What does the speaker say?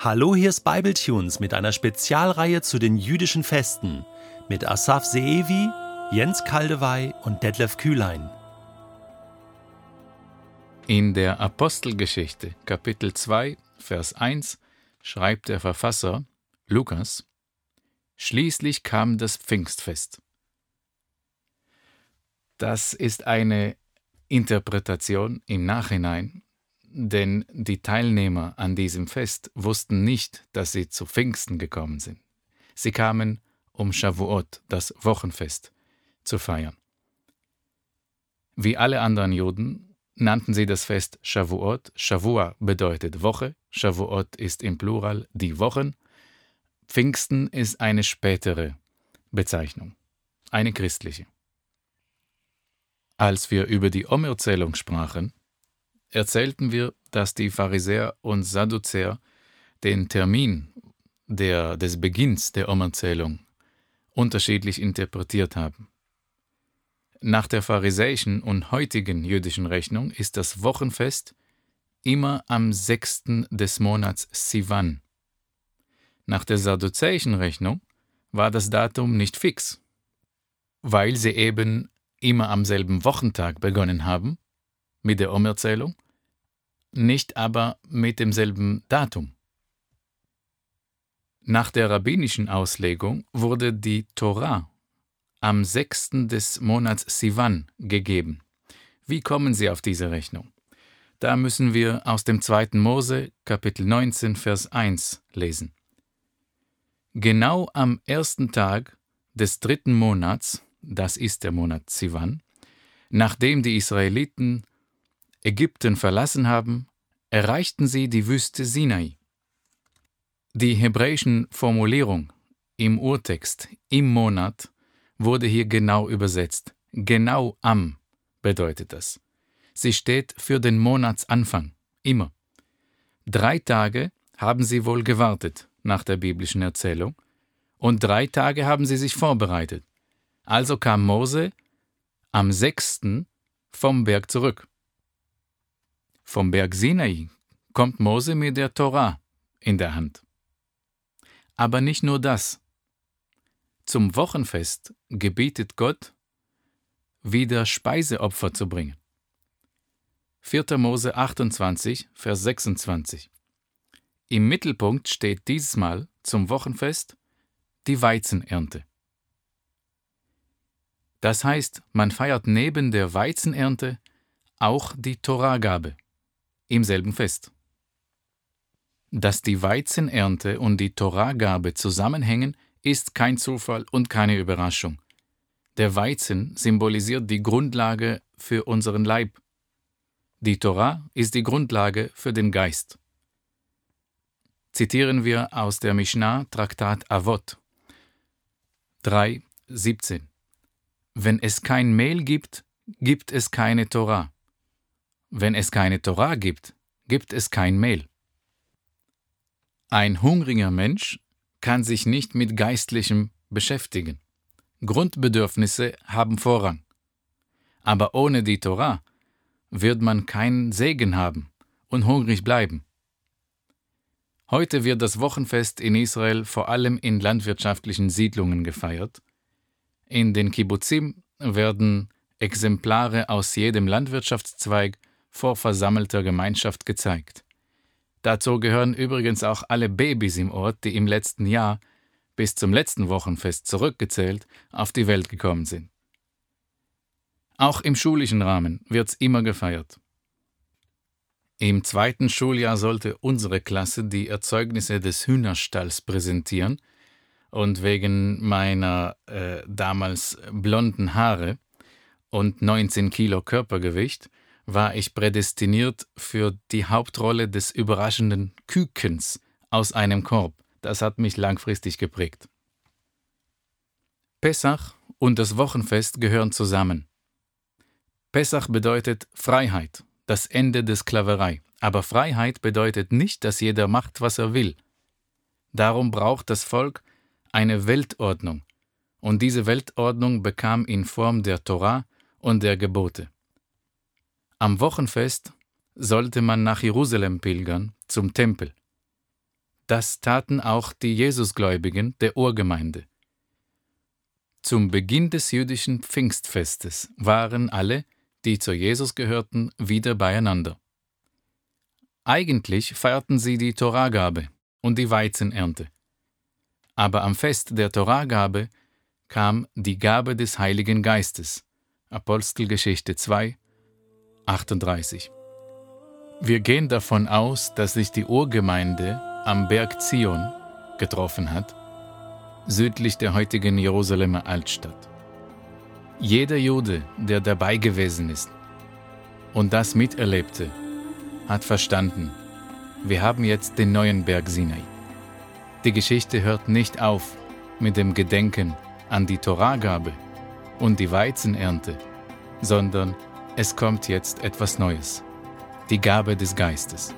Hallo, hier ist Bibletunes mit einer Spezialreihe zu den jüdischen Festen mit Asaf Seevi, Jens Kaldewey und Detlef Kühlein. In der Apostelgeschichte, Kapitel 2, Vers 1, schreibt der Verfasser Lukas: Schließlich kam das Pfingstfest. Das ist eine Interpretation im Nachhinein denn die Teilnehmer an diesem Fest wussten nicht, dass sie zu Pfingsten gekommen sind. Sie kamen, um Shavuot, das Wochenfest, zu feiern. Wie alle anderen Juden nannten sie das Fest Shavuot. Shavua bedeutet Woche, Shavuot ist im Plural die Wochen. Pfingsten ist eine spätere Bezeichnung, eine christliche. Als wir über die Omerzählung sprachen, erzählten wir, dass die Pharisäer und Sadduzäer den Termin der, des Beginns der Umerzählung unterschiedlich interpretiert haben. Nach der pharisäischen und heutigen jüdischen Rechnung ist das Wochenfest immer am sechsten des Monats Sivan. Nach der sadduzäischen Rechnung war das Datum nicht fix, weil sie eben immer am selben Wochentag begonnen haben mit der Umerzählung, nicht aber mit demselben Datum. Nach der rabbinischen Auslegung wurde die Torah am sechsten des Monats Sivan gegeben. Wie kommen Sie auf diese Rechnung? Da müssen wir aus dem 2. Mose, Kapitel 19, Vers 1 lesen. Genau am ersten Tag des dritten Monats, das ist der Monat Sivan, nachdem die Israeliten Ägypten verlassen haben, erreichten sie die Wüste Sinai. Die hebräischen Formulierung im Urtext im Monat wurde hier genau übersetzt. Genau am bedeutet das. Sie steht für den Monatsanfang, immer. Drei Tage haben sie wohl gewartet nach der biblischen Erzählung, und drei Tage haben sie sich vorbereitet. Also kam Mose am sechsten vom Berg zurück. Vom Berg Sinai kommt Mose mit der Torah in der Hand. Aber nicht nur das. Zum Wochenfest gebietet Gott, wieder Speiseopfer zu bringen. 4. Mose 28, Vers 26. Im Mittelpunkt steht dieses Mal zum Wochenfest die Weizenernte. Das heißt, man feiert neben der Weizenernte auch die Torahgabe im selben Fest. Dass die Weizenernte und die Torahgabe zusammenhängen, ist kein Zufall und keine Überraschung. Der Weizen symbolisiert die Grundlage für unseren Leib. Die Torah ist die Grundlage für den Geist. Zitieren wir aus der Mishnah Traktat Avot 3, 17. Wenn es kein Mehl gibt, gibt es keine Torah. Wenn es keine Torah gibt, gibt es kein Mehl. Ein hungriger Mensch kann sich nicht mit Geistlichem beschäftigen. Grundbedürfnisse haben Vorrang. Aber ohne die Torah wird man keinen Segen haben und hungrig bleiben. Heute wird das Wochenfest in Israel vor allem in landwirtschaftlichen Siedlungen gefeiert. In den Kibbuzim werden Exemplare aus jedem Landwirtschaftszweig vor versammelter Gemeinschaft gezeigt. Dazu gehören übrigens auch alle Babys im Ort, die im letzten Jahr bis zum letzten Wochenfest zurückgezählt auf die Welt gekommen sind. Auch im schulischen Rahmen wird's immer gefeiert. Im zweiten Schuljahr sollte unsere Klasse die Erzeugnisse des Hühnerstalls präsentieren, und wegen meiner äh, damals blonden Haare und 19 Kilo Körpergewicht war ich prädestiniert für die Hauptrolle des überraschenden Kükens aus einem Korb. Das hat mich langfristig geprägt. Pessach und das Wochenfest gehören zusammen. Pessach bedeutet Freiheit, das Ende der Sklaverei. Aber Freiheit bedeutet nicht, dass jeder macht, was er will. Darum braucht das Volk eine Weltordnung, und diese Weltordnung bekam in Form der Torah und der Gebote. Am Wochenfest sollte man nach Jerusalem pilgern, zum Tempel. Das taten auch die Jesusgläubigen der Urgemeinde. Zum Beginn des jüdischen Pfingstfestes waren alle, die zu Jesus gehörten, wieder beieinander. Eigentlich feierten sie die Torahgabe und die Weizenernte. Aber am Fest der Torahgabe kam die Gabe des Heiligen Geistes. Apostelgeschichte 2, 38. Wir gehen davon aus, dass sich die Urgemeinde am Berg Zion getroffen hat, südlich der heutigen Jerusalemer Altstadt. Jeder Jude, der dabei gewesen ist und das miterlebte, hat verstanden, wir haben jetzt den neuen Berg Sinai. Die Geschichte hört nicht auf mit dem Gedenken an die Torahgabe und die Weizenernte, sondern es kommt jetzt etwas Neues, die Gabe des Geistes.